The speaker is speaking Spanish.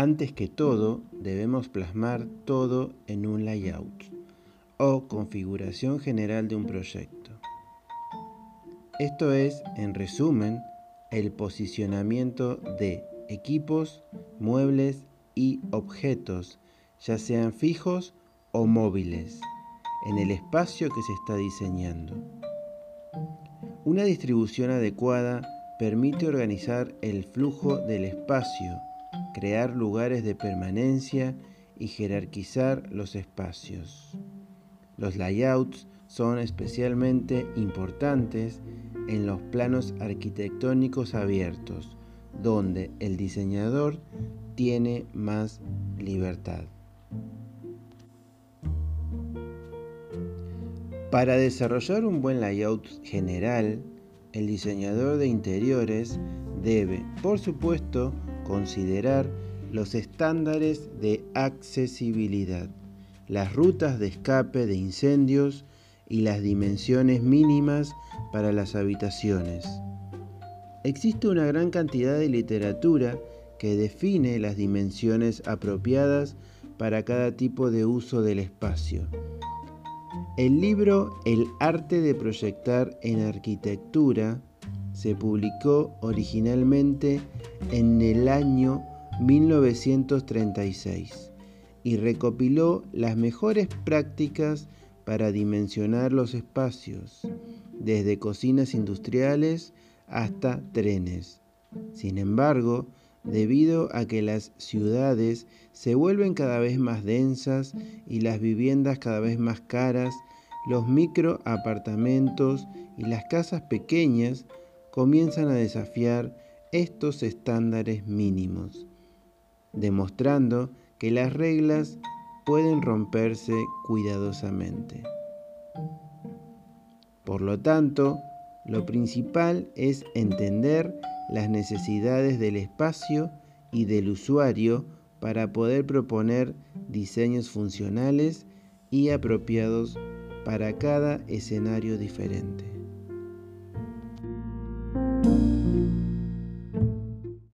Antes que todo, debemos plasmar todo en un layout o configuración general de un proyecto. Esto es, en resumen, el posicionamiento de equipos, muebles y objetos, ya sean fijos o móviles, en el espacio que se está diseñando. Una distribución adecuada permite organizar el flujo del espacio, crear lugares de permanencia y jerarquizar los espacios. Los layouts son especialmente importantes en los planos arquitectónicos abiertos, donde el diseñador tiene más libertad. Para desarrollar un buen layout general, el diseñador de interiores debe, por supuesto, considerar los estándares de accesibilidad, las rutas de escape de incendios y las dimensiones mínimas para las habitaciones. Existe una gran cantidad de literatura que define las dimensiones apropiadas para cada tipo de uso del espacio. El libro El arte de proyectar en arquitectura se publicó originalmente en el año 1936 y recopiló las mejores prácticas para dimensionar los espacios, desde cocinas industriales hasta trenes. Sin embargo, debido a que las ciudades se vuelven cada vez más densas y las viviendas cada vez más caras, los microapartamentos y las casas pequeñas comienzan a desafiar estos estándares mínimos, demostrando que las reglas pueden romperse cuidadosamente. Por lo tanto, lo principal es entender las necesidades del espacio y del usuario para poder proponer diseños funcionales y apropiados para cada escenario diferente.